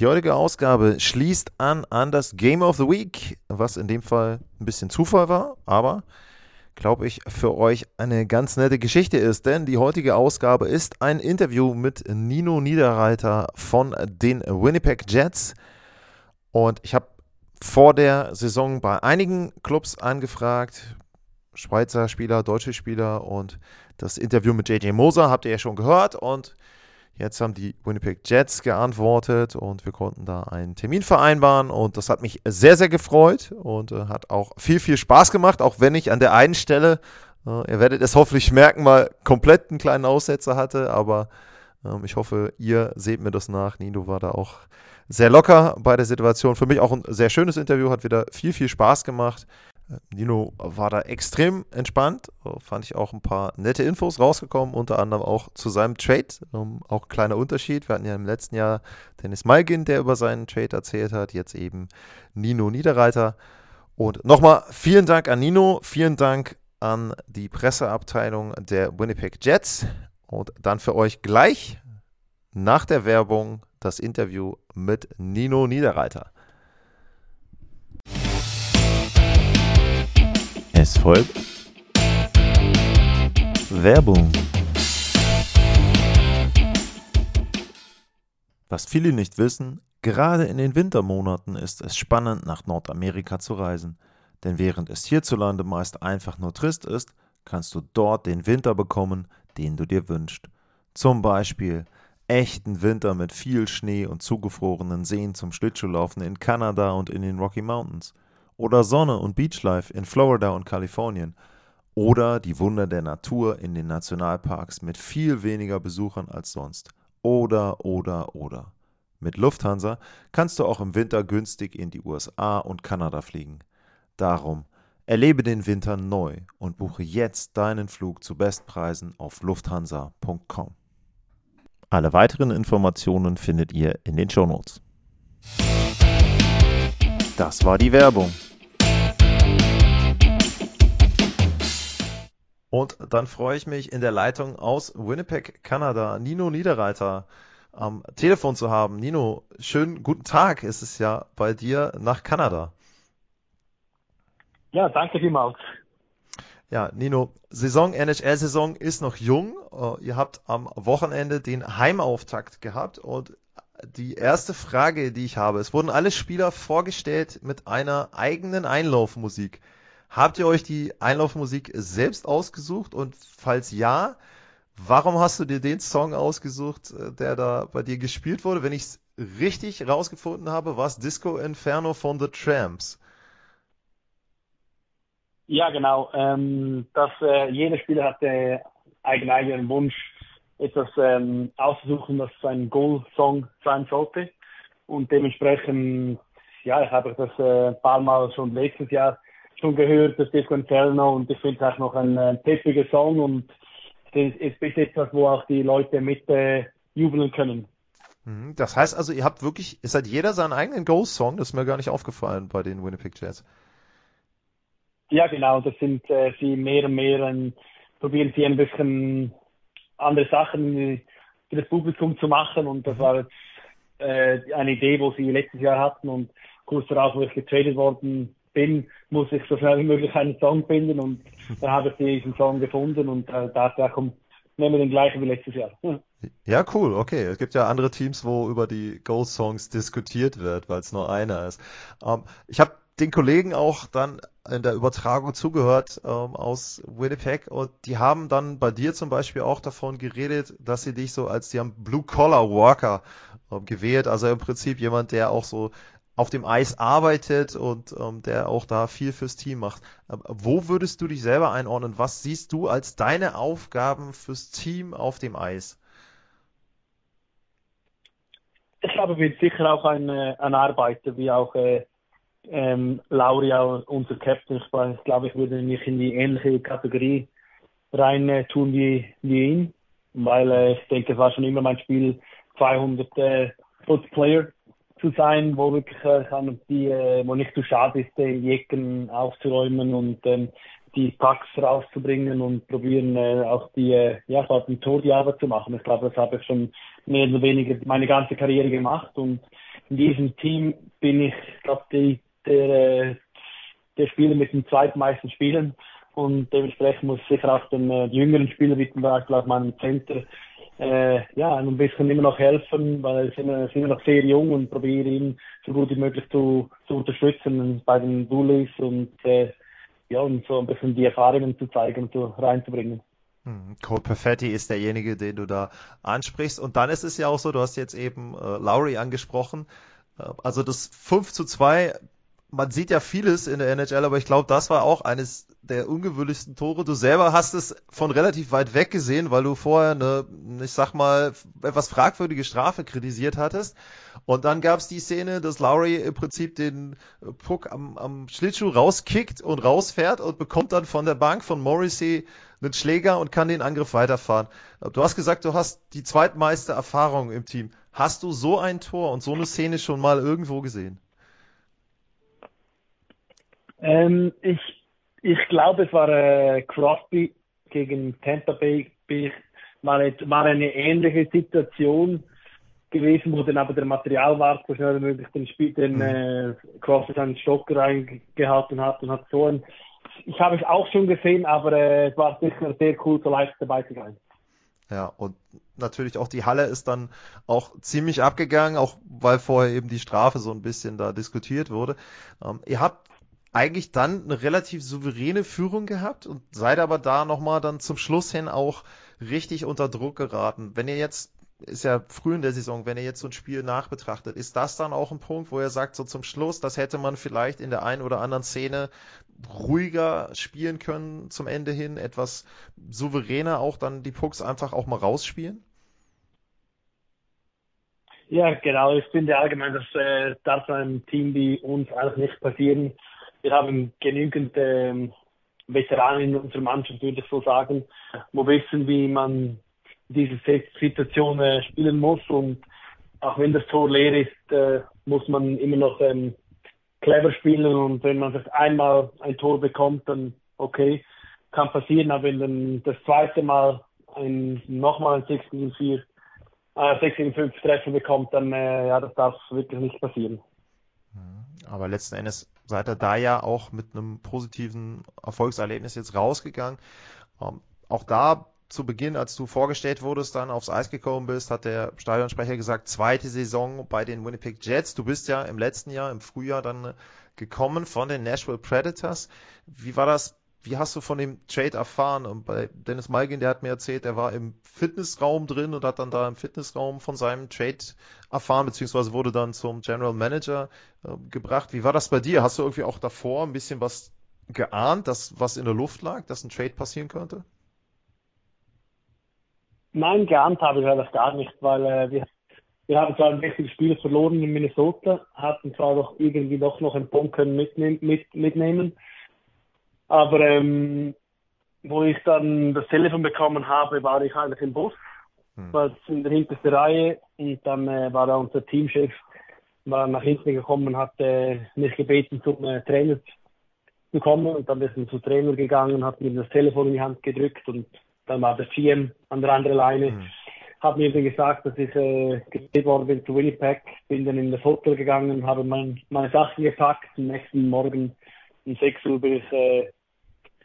Die heutige Ausgabe schließt an an das Game of the Week, was in dem Fall ein bisschen Zufall war, aber glaube ich für euch eine ganz nette Geschichte ist, denn die heutige Ausgabe ist ein Interview mit Nino Niederreiter von den Winnipeg Jets. Und ich habe vor der Saison bei einigen Clubs angefragt, Schweizer Spieler, deutsche Spieler und das Interview mit JJ Moser habt ihr ja schon gehört. Und jetzt haben die Winnipeg Jets geantwortet und wir konnten da einen Termin vereinbaren und das hat mich sehr, sehr gefreut und äh, hat auch viel, viel Spaß gemacht, auch wenn ich an der einen Stelle, äh, ihr werdet es hoffentlich merken, mal komplett einen kleinen Aussetzer hatte, aber ähm, ich hoffe, ihr seht mir das nach. Nino war da auch sehr locker bei der Situation. Für mich auch ein sehr schönes Interview, hat wieder viel, viel Spaß gemacht. Nino war da extrem entspannt, fand ich auch ein paar nette Infos rausgekommen, unter anderem auch zu seinem Trade. Ähm, auch kleiner Unterschied. Wir hatten ja im letzten Jahr Dennis Malgin, der über seinen Trade erzählt hat, jetzt eben Nino Niederreiter. Und nochmal vielen Dank an Nino, vielen Dank an die Presseabteilung der Winnipeg Jets. Und dann für euch gleich nach der Werbung das Interview mit Nino Niederreiter. Es folgt Werbung. Was viele nicht wissen, gerade in den Wintermonaten ist es spannend, nach Nordamerika zu reisen. Denn während es hierzulande meist einfach nur trist ist, kannst du dort den Winter bekommen, den du dir wünschst. Zum Beispiel echten Winter mit viel Schnee und zugefrorenen Seen zum Schlittschuhlaufen in Kanada und in den Rocky Mountains oder Sonne und Beachlife in Florida und Kalifornien oder die Wunder der Natur in den Nationalparks mit viel weniger Besuchern als sonst. Oder, oder, oder. Mit Lufthansa kannst du auch im Winter günstig in die USA und Kanada fliegen. Darum erlebe den Winter neu und buche jetzt deinen Flug zu Bestpreisen auf lufthansa.com. Alle weiteren Informationen findet ihr in den Shownotes. Das war die Werbung. Und dann freue ich mich in der Leitung aus Winnipeg, Kanada, Nino Niederreiter am Telefon zu haben. Nino, schönen guten Tag ist es ja bei dir nach Kanada. Ja, danke vielmals. Ja, Nino, Saison, NHL-Saison ist noch jung. Uh, ihr habt am Wochenende den Heimauftakt gehabt und die erste Frage, die ich habe, es wurden alle Spieler vorgestellt mit einer eigenen Einlaufmusik. Habt ihr euch die Einlaufmusik selbst ausgesucht? Und falls ja, warum hast du dir den Song ausgesucht, äh, der da bei dir gespielt wurde? Wenn ich es richtig rausgefunden habe, war es Disco Inferno von The Tramps. Ja, genau. Ähm, dass äh, jeder Spieler hatte einen eigenen Wunsch, etwas ähm, auszusuchen, das ein Goal-Song sein sollte. Und dementsprechend, ja, ich habe das äh, ein paar Mal schon letztes Jahr schon gehört, das Disco Inferno, und ich finde es auch noch ein, ein peppiger Song und es ist bis etwas, wo auch die Leute mit äh, jubeln können. Mhm. Das heißt also, ihr habt wirklich, es hat jeder seinen eigenen Ghost-Song, das ist mir gar nicht aufgefallen bei den Winnipeg Jets. Ja, genau, das sind äh, sie mehr und mehr, ein, probieren sie ein bisschen andere Sachen für das Publikum zu machen und das war jetzt äh, eine Idee, wo sie letztes Jahr hatten und kurz darauf, wo ich getradet worden bin, muss ich so schnell wie möglich einen Song finden und dann habe ich diesen Song gefunden und äh, da kommt, nehmen wir den gleichen wie letztes Jahr. Ja, cool, okay. Es gibt ja andere Teams, wo über die Ghost-Songs diskutiert wird, weil es nur einer ist. Ähm, ich habe den Kollegen auch dann in der Übertragung zugehört ähm, aus Winnipeg und die haben dann bei dir zum Beispiel auch davon geredet, dass sie dich so als, die haben Blue-Collar-Worker ähm, gewählt, also im Prinzip jemand, der auch so auf dem Eis arbeitet und ähm, der auch da viel fürs Team macht. wo würdest du dich selber einordnen? Was siehst du als deine Aufgaben fürs Team auf dem Eis? ich glaube, wird sicher auch ein, äh, ein Arbeiter, wie auch äh, ähm, Lauri, unser Captain. Ich, glaube, ich würde mich in die ähnliche Kategorie rein äh, tun wie, wie ihn, weil äh, ich denke, es war schon immer mein Spiel, 200 äh, Foot Player zu sein, wo wirklich äh, die, äh, wo nicht zu schade ist, die Ecken aufzuräumen und ähm, die Packs rauszubringen und probieren äh, auch die, äh, ja, vor dem Tor die Arbeit zu machen. Ich glaube, das habe ich schon mehr oder weniger meine ganze Karriere gemacht und in diesem Team bin ich, glaube die, der, äh, der Spieler mit den zweitmeisten Spielen und dementsprechend muss ich sicher auch den äh, jüngeren Spieler, wie zum Beispiel auch meinem Center, äh, ja, ein bisschen immer noch helfen, weil sie sind, sind immer noch sehr jung und probiere ihn so gut wie möglich zu, zu unterstützen bei den Bullies und äh, ja, und so ein bisschen die Erfahrungen zu zeigen und so reinzubringen. Hm, Cole Perfetti ist derjenige, den du da ansprichst. Und dann ist es ja auch so, du hast jetzt eben äh, Lowry angesprochen. Äh, also das 5 zu 2 man sieht ja vieles in der NHL, aber ich glaube, das war auch eines der ungewöhnlichsten Tore. Du selber hast es von relativ weit weg gesehen, weil du vorher eine, ich sag mal, etwas fragwürdige Strafe kritisiert hattest. Und dann gab es die Szene, dass Lowry im Prinzip den Puck am, am Schlittschuh rauskickt und rausfährt und bekommt dann von der Bank von Morrissey einen Schläger und kann den Angriff weiterfahren. Du hast gesagt, du hast die zweitmeiste Erfahrung im Team. Hast du so ein Tor und so eine Szene schon mal irgendwo gesehen? Ähm, ich, ich glaube, es war äh, Crosby gegen Tampa Bay. War, war eine ähnliche Situation gewesen, wo dann aber der Materialwart so schnell wie möglich den, Spiel, den mhm. äh, Crosby seinen Stock reingehalten hat und hat so ein. Ich habe es auch schon gesehen, aber äh, es war sicher sehr cool, so live dabei zu sein. Ja, und natürlich auch die Halle ist dann auch ziemlich abgegangen, auch weil vorher eben die Strafe so ein bisschen da diskutiert wurde. Ähm, ihr habt eigentlich dann eine relativ souveräne Führung gehabt und seid aber da nochmal dann zum Schluss hin auch richtig unter Druck geraten. Wenn ihr jetzt, ist ja früh in der Saison, wenn ihr jetzt so ein Spiel nachbetrachtet, ist das dann auch ein Punkt, wo ihr sagt, so zum Schluss, das hätte man vielleicht in der einen oder anderen Szene ruhiger spielen können zum Ende hin, etwas souveräner auch dann die Pucks einfach auch mal rausspielen? Ja, genau. Ich finde allgemein, dass äh, darf einem Team wie uns eigentlich nicht passieren wir haben genügend ähm, Veteranen in unserer Mannschaft, würde ich so sagen, wo wissen, wie man diese Situation äh, spielen muss. Und auch wenn das Tor leer ist, äh, muss man immer noch ähm, clever spielen. Und wenn man das einmal ein Tor bekommt, dann okay, kann passieren. Aber wenn dann das zweite Mal ein, nochmal ein 6 gegen 4, äh, 6 gegen 5 Treffer bekommt, dann äh, ja, das darf wirklich nicht passieren. Aber letzten Endes seid ihr da ja auch mit einem positiven Erfolgserlebnis jetzt rausgegangen. Ähm, auch da zu Beginn, als du vorgestellt wurdest, dann aufs Eis gekommen bist, hat der Stadionsprecher gesagt, zweite Saison bei den Winnipeg Jets. Du bist ja im letzten Jahr, im Frühjahr dann gekommen von den Nashville Predators. Wie war das wie hast du von dem Trade erfahren? Und bei Dennis Malgin, der hat mir erzählt, er war im Fitnessraum drin und hat dann da im Fitnessraum von seinem Trade erfahren, beziehungsweise wurde dann zum General Manager äh, gebracht. Wie war das bei dir? Hast du irgendwie auch davor ein bisschen was geahnt, dass was in der Luft lag, dass ein Trade passieren könnte? Nein, geahnt habe ich das gar nicht, weil äh, wir, wir haben zwar ein wichtiges Spiel verloren in Minnesota, hatten zwar doch irgendwie doch noch einen Punkt können mitnehmen, mit, mitnehmen aber ähm, wo ich dann das Telefon bekommen habe, war ich eigentlich im Bus, hm. war in der hintersten Reihe und dann äh, war da unser Teamchef war nach hinten gekommen und hat äh, mich gebeten, zum äh, Trainer zu kommen und dann ist er zum Trainer gegangen und hat mir das Telefon in die Hand gedrückt und dann war der GM an der anderen Leine. Hm. Hat mir dann gesagt, dass ich äh, gebeten worden bin zu Winnipeg, bin dann in das Hotel gegangen, habe mein, meine Sachen gepackt. Am nächsten Morgen um 6 Uhr bin ich äh,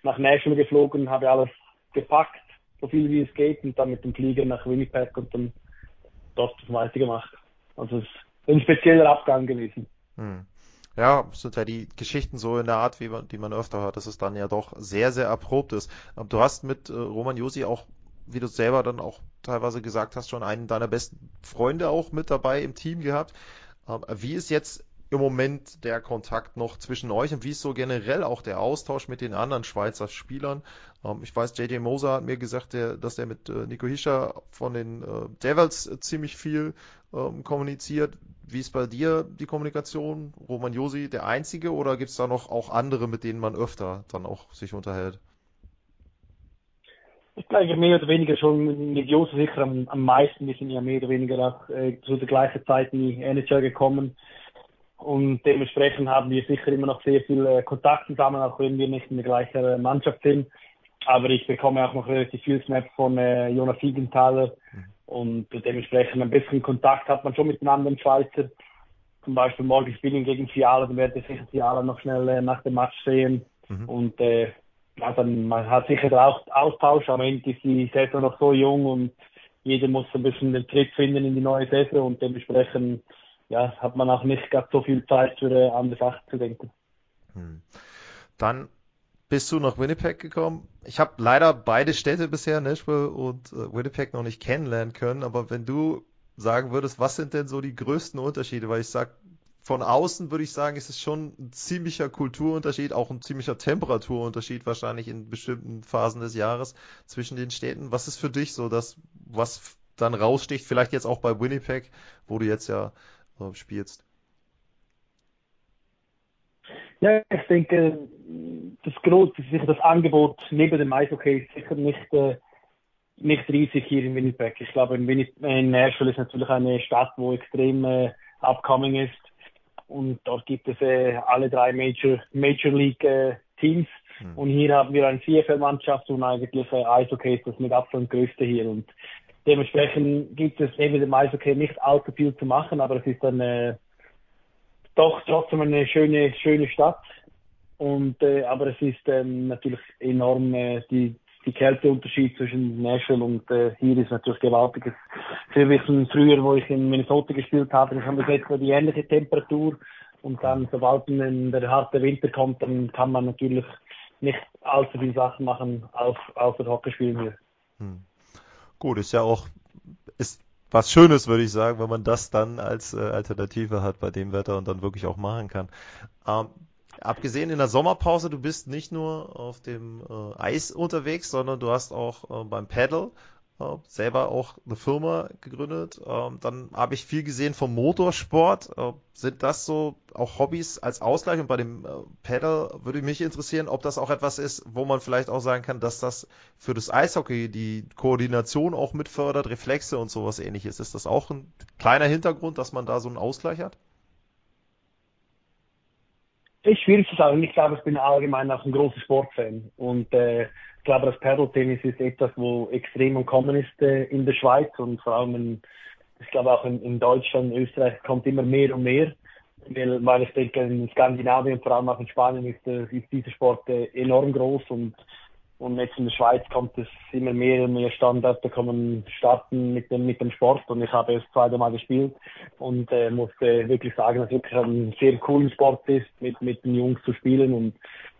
nach Nashville geflogen, habe alles gepackt, so viel wie es geht, und dann mit dem Flieger nach Winnipeg und dann dort weitergemacht. Also es ist ein spezieller Abgang gewesen. Hm. Ja, sind ja die Geschichten so in der Art, wie man, die man öfter hört, dass es dann ja doch sehr, sehr erprobt ist. Du hast mit äh, Roman Josi auch, wie du selber dann auch teilweise gesagt hast, schon einen deiner besten Freunde auch mit dabei im Team gehabt. Ähm, wie ist jetzt im Moment der Kontakt noch zwischen euch und wie ist so generell auch der Austausch mit den anderen Schweizer Spielern? Ähm, ich weiß, JJ Moser hat mir gesagt, dass er mit äh, Nico Hischer von den äh, Devils äh, ziemlich viel ähm, kommuniziert. Wie ist bei dir die Kommunikation? Roman Josi der Einzige oder gibt es da noch auch andere, mit denen man öfter dann auch sich unterhält? Ich glaube mehr oder weniger schon mit Josi sicher am, am meisten. Wir sind ja mehr oder weniger auch äh, zu der gleichen Zeit in die NHL gekommen. Und dementsprechend haben wir sicher immer noch sehr viel äh, Kontakt zusammen, auch wenn wir nicht in der gleichen äh, Mannschaft sind. Aber ich bekomme auch noch relativ viel Snaps von äh, Jonas Siegenthaler. Mhm. Und dementsprechend ein bisschen Kontakt hat man schon mit den anderen Schweizer. Zum Beispiel morgen spielen gegen Fiala, dann werde ich sicher Fiala noch schnell äh, nach dem Match sehen. Mhm. Und äh, also man hat sicher auch Austausch. Am Ende ist die Saison noch so jung und jeder muss ein bisschen den Tritt finden in die neue Saison und dementsprechend ja, hat man auch nicht ganz so viel Zeit für äh, andere Sachen zu denken. Hm. Dann bist du nach Winnipeg gekommen. Ich habe leider beide Städte bisher, Nashville und äh, Winnipeg, noch nicht kennenlernen können. Aber wenn du sagen würdest, was sind denn so die größten Unterschiede? Weil ich sag, von außen würde ich sagen, ist es schon ein ziemlicher Kulturunterschied, auch ein ziemlicher Temperaturunterschied wahrscheinlich in bestimmten Phasen des Jahres zwischen den Städten. Was ist für dich so das, was dann raussticht? Vielleicht jetzt auch bei Winnipeg, wo du jetzt ja äh, spielst? Ja, ich denke, das große, sicher das Angebot neben dem Eishockey ist sicher nicht, äh, nicht riesig hier in Winnipeg. Ich glaube, in, Winnipeg, in Nashville ist natürlich eine Stadt, wo extrem äh, upcoming ist. Und dort gibt es äh, alle drei Major, Major League äh, Teams. Hm. Und hier haben wir eine CFL-Mannschaft und eigentlich äh, Eishockey ist das mit Abstand größte hier. Und Dementsprechend gibt es eben im Eishockey nicht allzu viel zu machen, aber es ist dann äh, doch trotzdem eine schöne, schöne Stadt. Und, äh, aber es ist ähm, natürlich enorm äh, die, die Kälteunterschied zwischen Nashville und äh, hier ist natürlich gewaltig. Wir wissen früher, wo ich in Minnesota gespielt habe, ich habe jetzt die ähnliche Temperatur und dann, sobald dann der harte Winter kommt, dann kann man natürlich nicht allzu viele Sachen machen, außer Hockey spielen hier. Hm. Gut, ist ja auch ist was Schönes, würde ich sagen, wenn man das dann als äh, Alternative hat bei dem Wetter und dann wirklich auch machen kann. Ähm, abgesehen in der Sommerpause, du bist nicht nur auf dem äh, Eis unterwegs, sondern du hast auch äh, beim Paddle äh, selber auch eine Firma gegründet. Ähm, dann habe ich viel gesehen vom Motorsport. Äh, sind das so auch Hobbys als Ausgleich? Und bei dem äh, Pedal würde mich interessieren, ob das auch etwas ist, wo man vielleicht auch sagen kann, dass das für das Eishockey die Koordination auch mitfördert, Reflexe und sowas ähnliches. Ist das auch ein kleiner Hintergrund, dass man da so einen Ausgleich hat? Ist schwierig zu sagen. Ich glaube, ich bin allgemein auch ein großer Sportfan. Und äh, ich glaube, das Paddle-Tennis ist etwas, wo extrem am Kommen ist äh, in der Schweiz und vor allem, in, ich glaube auch in, in Deutschland, Österreich kommt immer mehr und mehr. Weil, weil ich denke, in Skandinavien, vor allem auch in Spanien, ist, äh, ist dieser Sport äh, enorm groß und und jetzt in der Schweiz kommt es immer mehr und mehr Standard, da kann man starten mit dem, mit dem Sport. Und ich habe es zweimal gespielt und äh, musste wirklich sagen, dass es wirklich ein sehr cooler Sport ist, mit, mit den Jungs zu spielen und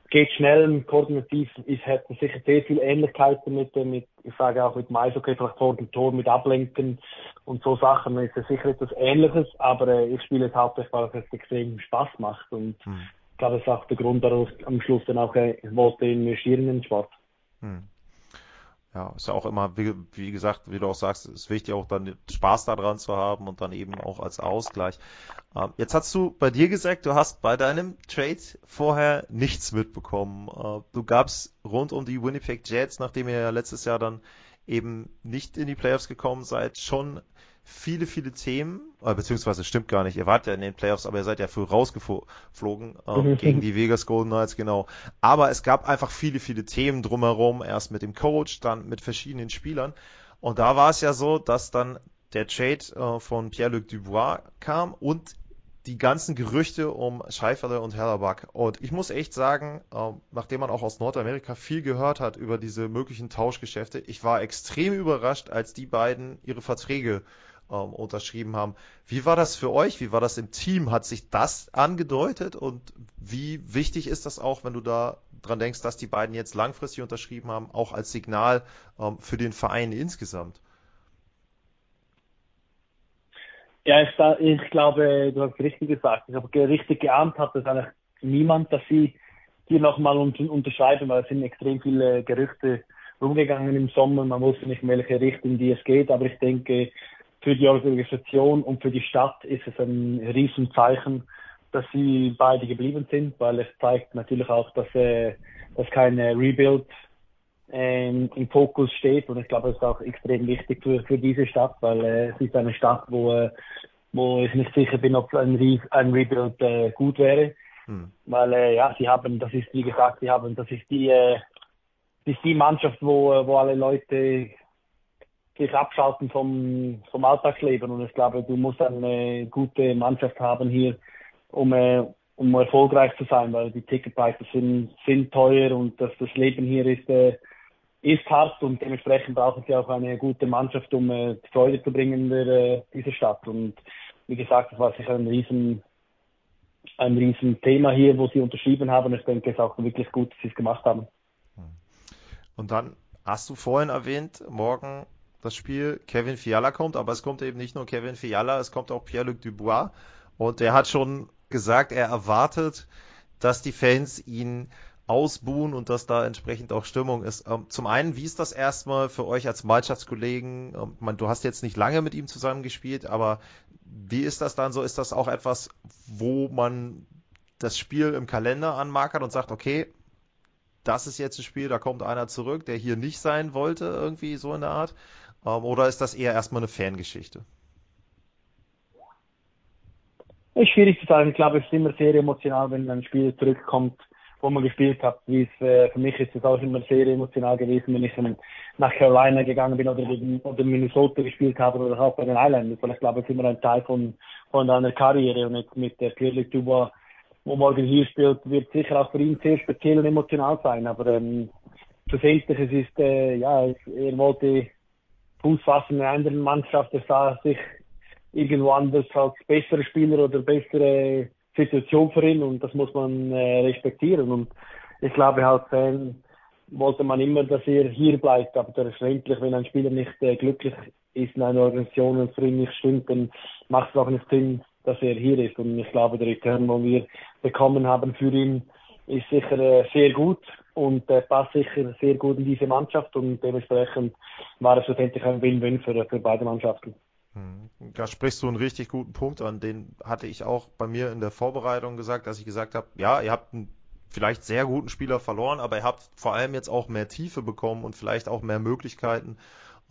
geht schnell, koordinativ ist, hat sicher sehr viel Ähnlichkeiten mit, mit, ich sage auch mit dem Eishockey, vielleicht Tor und Tor mit Ablenken und so Sachen ist es sicher etwas Ähnliches, aber äh, ich spiele es hauptsächlich, weil es extrem Spaß macht und hm. ich glaube, das ist auch der Grund, warum ich am Schluss dann auch äh, wollte investieren in den Sport. Ja, ist ja auch immer, wie, wie, gesagt, wie du auch sagst, ist wichtig auch dann Spaß daran zu haben und dann eben auch als Ausgleich. Ähm, jetzt hast du bei dir gesagt, du hast bei deinem Trade vorher nichts mitbekommen. Äh, du gabst rund um die Winnipeg Jets, nachdem ihr ja letztes Jahr dann eben nicht in die Playoffs gekommen seid, schon viele, viele Themen, äh, beziehungsweise stimmt gar nicht, ihr wart ja in den Playoffs, aber ihr seid ja früh rausgeflogen ähm, gegen die Vegas Golden Knights, genau. Aber es gab einfach viele, viele Themen drumherum, erst mit dem Coach, dann mit verschiedenen Spielern. Und da war es ja so, dass dann der Trade äh, von Pierre-Luc Dubois kam und die ganzen Gerüchte um Scheifele und Hellerback. Und ich muss echt sagen, äh, nachdem man auch aus Nordamerika viel gehört hat über diese möglichen Tauschgeschäfte, ich war extrem überrascht, als die beiden ihre Verträge ähm, unterschrieben haben. Wie war das für euch? Wie war das im Team? Hat sich das angedeutet? Und wie wichtig ist das auch, wenn du da dran denkst, dass die beiden jetzt langfristig unterschrieben haben, auch als Signal ähm, für den Verein insgesamt? Ja, ich, ich glaube, du hast richtig gesagt. Ich habe richtig geahnt, hat das eigentlich niemand, dass sie hier nochmal unterschreiben, weil es sind extrem viele Gerüchte rumgegangen im Sommer. Man wusste nicht, in welche Richtung die es geht, aber ich denke, für die Organisation und für die Stadt ist es ein Riesenzeichen, dass sie beide geblieben sind, weil es zeigt natürlich auch, dass, äh, dass kein Rebuild ähm, im Fokus steht und ich glaube, es ist auch extrem wichtig für, für diese Stadt, weil äh, es ist eine Stadt, wo, äh, wo ich nicht sicher bin, ob ein, Re ein Rebuild äh, gut wäre, hm. weil äh, ja, sie haben, das ist wie gesagt, sie haben, das ist die, äh, das ist die Mannschaft, wo, wo alle Leute sich abschalten vom, vom Alltagsleben und ich glaube, du musst eine gute Mannschaft haben hier, um, äh, um erfolgreich zu sein, weil die Ticketpreise sind, sind teuer und das, das Leben hier ist, äh, ist hart und dementsprechend brauchen sie auch eine gute Mannschaft, um äh, Freude zu bringen in der, äh, dieser Stadt. Und wie gesagt, das war sicher ein riesen, ein riesen Thema hier, wo sie unterschrieben haben. Ich denke, es ist auch wirklich gut, dass sie es gemacht haben. Und dann hast du vorhin erwähnt, morgen das Spiel Kevin Fiala kommt, aber es kommt eben nicht nur Kevin Fiala, es kommt auch Pierre-Luc Dubois. Und der hat schon gesagt, er erwartet, dass die Fans ihn ausbuhen und dass da entsprechend auch Stimmung ist. Ähm, zum einen, wie ist das erstmal für euch als Mannschaftskollegen? Ähm, du hast jetzt nicht lange mit ihm zusammengespielt, aber wie ist das dann so? Ist das auch etwas, wo man das Spiel im Kalender anmarkert und sagt, okay, das ist jetzt ein Spiel, da kommt einer zurück, der hier nicht sein wollte, irgendwie so in der Art? Ähm, oder ist das eher erstmal eine Fangeschichte? Ist schwierig zu sagen. Ich glaube, es ist immer sehr emotional, wenn ein Spiel zurückkommt, wo man gespielt hat. Wie es, äh, für mich ist es auch immer sehr emotional gewesen, wenn ich nach Carolina gegangen bin oder, gegen, Minnesota gespielt habe oder auch bei den Islanders. Weil ich glaube, es ist immer ein Teil von, von einer Karriere. Und jetzt mit der Pierre Dubois, wo morgen hier spielt, wird sicher auch für ihn sehr speziell und emotional sein. Aber ähm, schlussendlich, es ist, äh, ja, er wollte Fuß fassen in einer anderen Mannschaft. Er sah sich irgendwo anders als bessere Spieler oder bessere Situation für ihn und das muss man äh, respektieren. Und ich glaube, als Fan wollte man immer, dass er hier bleibt. Aber selbstverständlich, wenn ein Spieler nicht äh, glücklich ist in einer Organisation und für ihn nicht stimmt, dann macht es auch nicht Sinn, dass er hier ist. Und ich glaube, der Return, den wir bekommen haben für ihn, ist sicher äh, sehr gut und äh, passt sicher sehr gut in diese Mannschaft und dementsprechend war es schlussendlich ein Win-Win für, für beide Mannschaften. Hm. Da sprichst du einen richtig guten Punkt an. Den hatte ich auch bei mir in der Vorbereitung gesagt, dass ich gesagt habe, ja, ihr habt einen vielleicht sehr guten Spieler verloren, aber ihr habt vor allem jetzt auch mehr Tiefe bekommen und vielleicht auch mehr Möglichkeiten,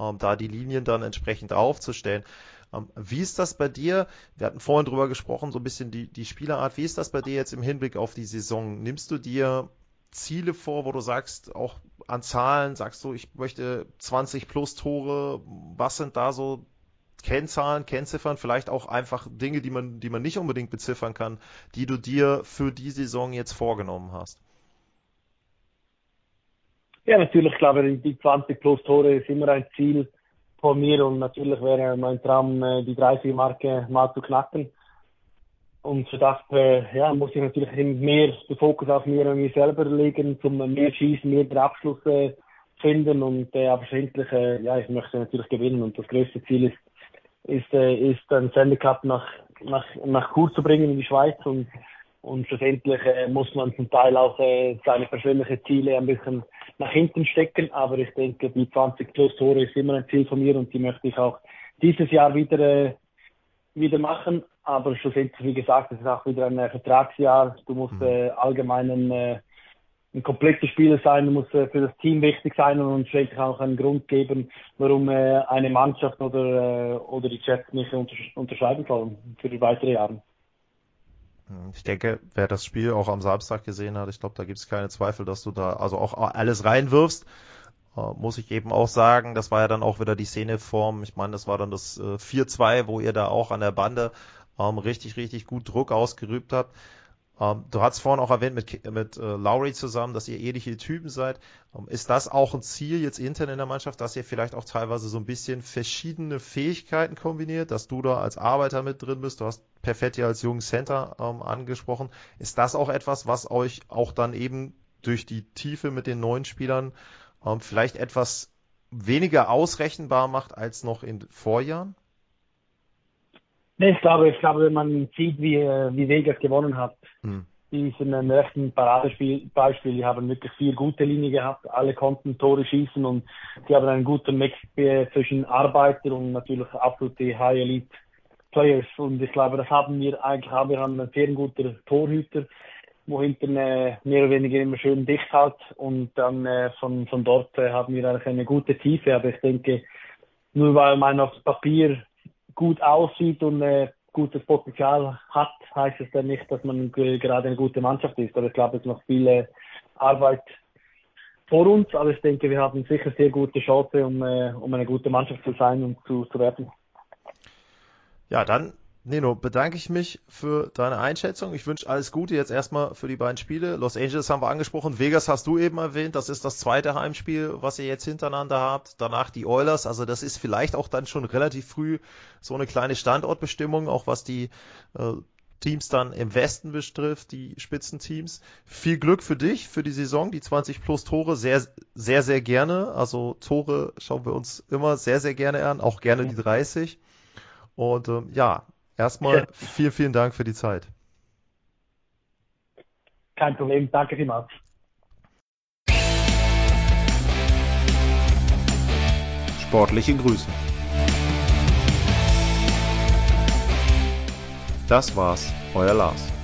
ähm, da die Linien dann entsprechend aufzustellen. Ähm, wie ist das bei dir? Wir hatten vorhin drüber gesprochen, so ein bisschen die, die Spielerart. Wie ist das bei dir jetzt im Hinblick auf die Saison? Nimmst du dir Ziele vor, wo du sagst, auch an Zahlen, sagst du, ich möchte 20 plus Tore. Was sind da so Kennzahlen, Kennziffern, vielleicht auch einfach Dinge, die man, die man nicht unbedingt beziffern kann, die du dir für die Saison jetzt vorgenommen hast? Ja, natürlich, ich glaube die 20 plus Tore ist immer ein Ziel von mir und natürlich wäre mein Traum, äh, die 30-Marke mal zu knacken. Und für das äh, ja, muss ich natürlich mehr den Fokus auf mir und mir selber legen, zum mehr Schießen, mehr den Abschluss äh, finden. Und äh, aber schlussendlich, äh, ja, ich möchte natürlich gewinnen. Und das größte Ziel ist, ist, äh, ist ein Stanley Cup nach, nach, nach Chur zu bringen in die Schweiz. Und, und schlussendlich äh, muss man zum Teil auch äh, seine persönlichen Ziele ein bisschen nach hinten stecken, aber ich denke, die 20 plus Tore ist immer ein Ziel von mir. Und die möchte ich auch dieses Jahr wieder, äh, wieder machen, aber schlussendlich, wie gesagt, es ist auch wieder ein äh, Vertragsjahr, du musst mhm. äh, allgemeinen äh, ein kompletter Spieler sein, muss äh, für das Team wichtig sein und wirklich auch einen Grund geben, warum äh, eine Mannschaft oder, äh, oder die Jets nicht unterscheiden sollen für die weiteren Jahre. Ich denke, wer das Spiel auch am Samstag gesehen hat, ich glaube, da gibt es keine Zweifel, dass du da also auch alles reinwirfst. muss ich eben auch sagen, das war ja dann auch wieder die Szeneform. Ich meine, das war dann das 4-2, wo ihr da auch an der Bande ähm, richtig, richtig gut Druck ausgerübt habt. Ähm, du hast vorhin auch erwähnt mit, mit äh, Lowry zusammen, dass ihr ähnliche Typen seid. Ähm, ist das auch ein Ziel jetzt intern in der Mannschaft, dass ihr vielleicht auch teilweise so ein bisschen verschiedene Fähigkeiten kombiniert, dass du da als Arbeiter mit drin bist? Du hast Perfetti als jungen Center ähm, angesprochen. Ist das auch etwas, was euch auch dann eben durch die Tiefe mit den neuen Spielern ähm, vielleicht etwas weniger ausrechenbar macht als noch in Vorjahren? Nee, ich glaube, ich glaube, wenn man sieht, wie, wie Vegas gewonnen hat, hm. die sind ein rechten Paradebeispiel. Die haben wirklich vier gute Linien gehabt. Alle konnten Tore schießen und sie haben einen guten Mix zwischen Arbeiter und natürlich absolute High Elite Players. Und ich glaube, das haben wir eigentlich auch. Wir haben einen sehr guten Torhüter, wo hinten äh, mehr oder weniger immer schön dicht hat. Und dann äh, von, von dort äh, haben wir eigentlich eine gute Tiefe. Aber ich denke, nur weil man auf Papier gut aussieht und äh, gutes Potenzial hat, heißt es dann nicht, dass man gerade eine gute Mannschaft ist. Aber ich glaube, es ist noch viel Arbeit vor uns, aber ich denke, wir haben sicher sehr gute Chance, um, äh, um eine gute Mannschaft zu sein und zu, zu werden. Ja, dann Nino, bedanke ich mich für deine Einschätzung. Ich wünsche alles Gute jetzt erstmal für die beiden Spiele. Los Angeles haben wir angesprochen, Vegas hast du eben erwähnt. Das ist das zweite Heimspiel, was ihr jetzt hintereinander habt. Danach die Oilers. Also das ist vielleicht auch dann schon relativ früh so eine kleine Standortbestimmung, auch was die äh, Teams dann im Westen betrifft, die Spitzenteams. Viel Glück für dich, für die Saison, die 20 plus Tore, sehr, sehr, sehr gerne. Also Tore schauen wir uns immer sehr, sehr gerne an, auch gerne die 30. Und ähm, ja, Erstmal vielen, vielen Dank für die Zeit. Kein Problem, danke vielmals. Sportliche Grüße. Das war's, euer Lars.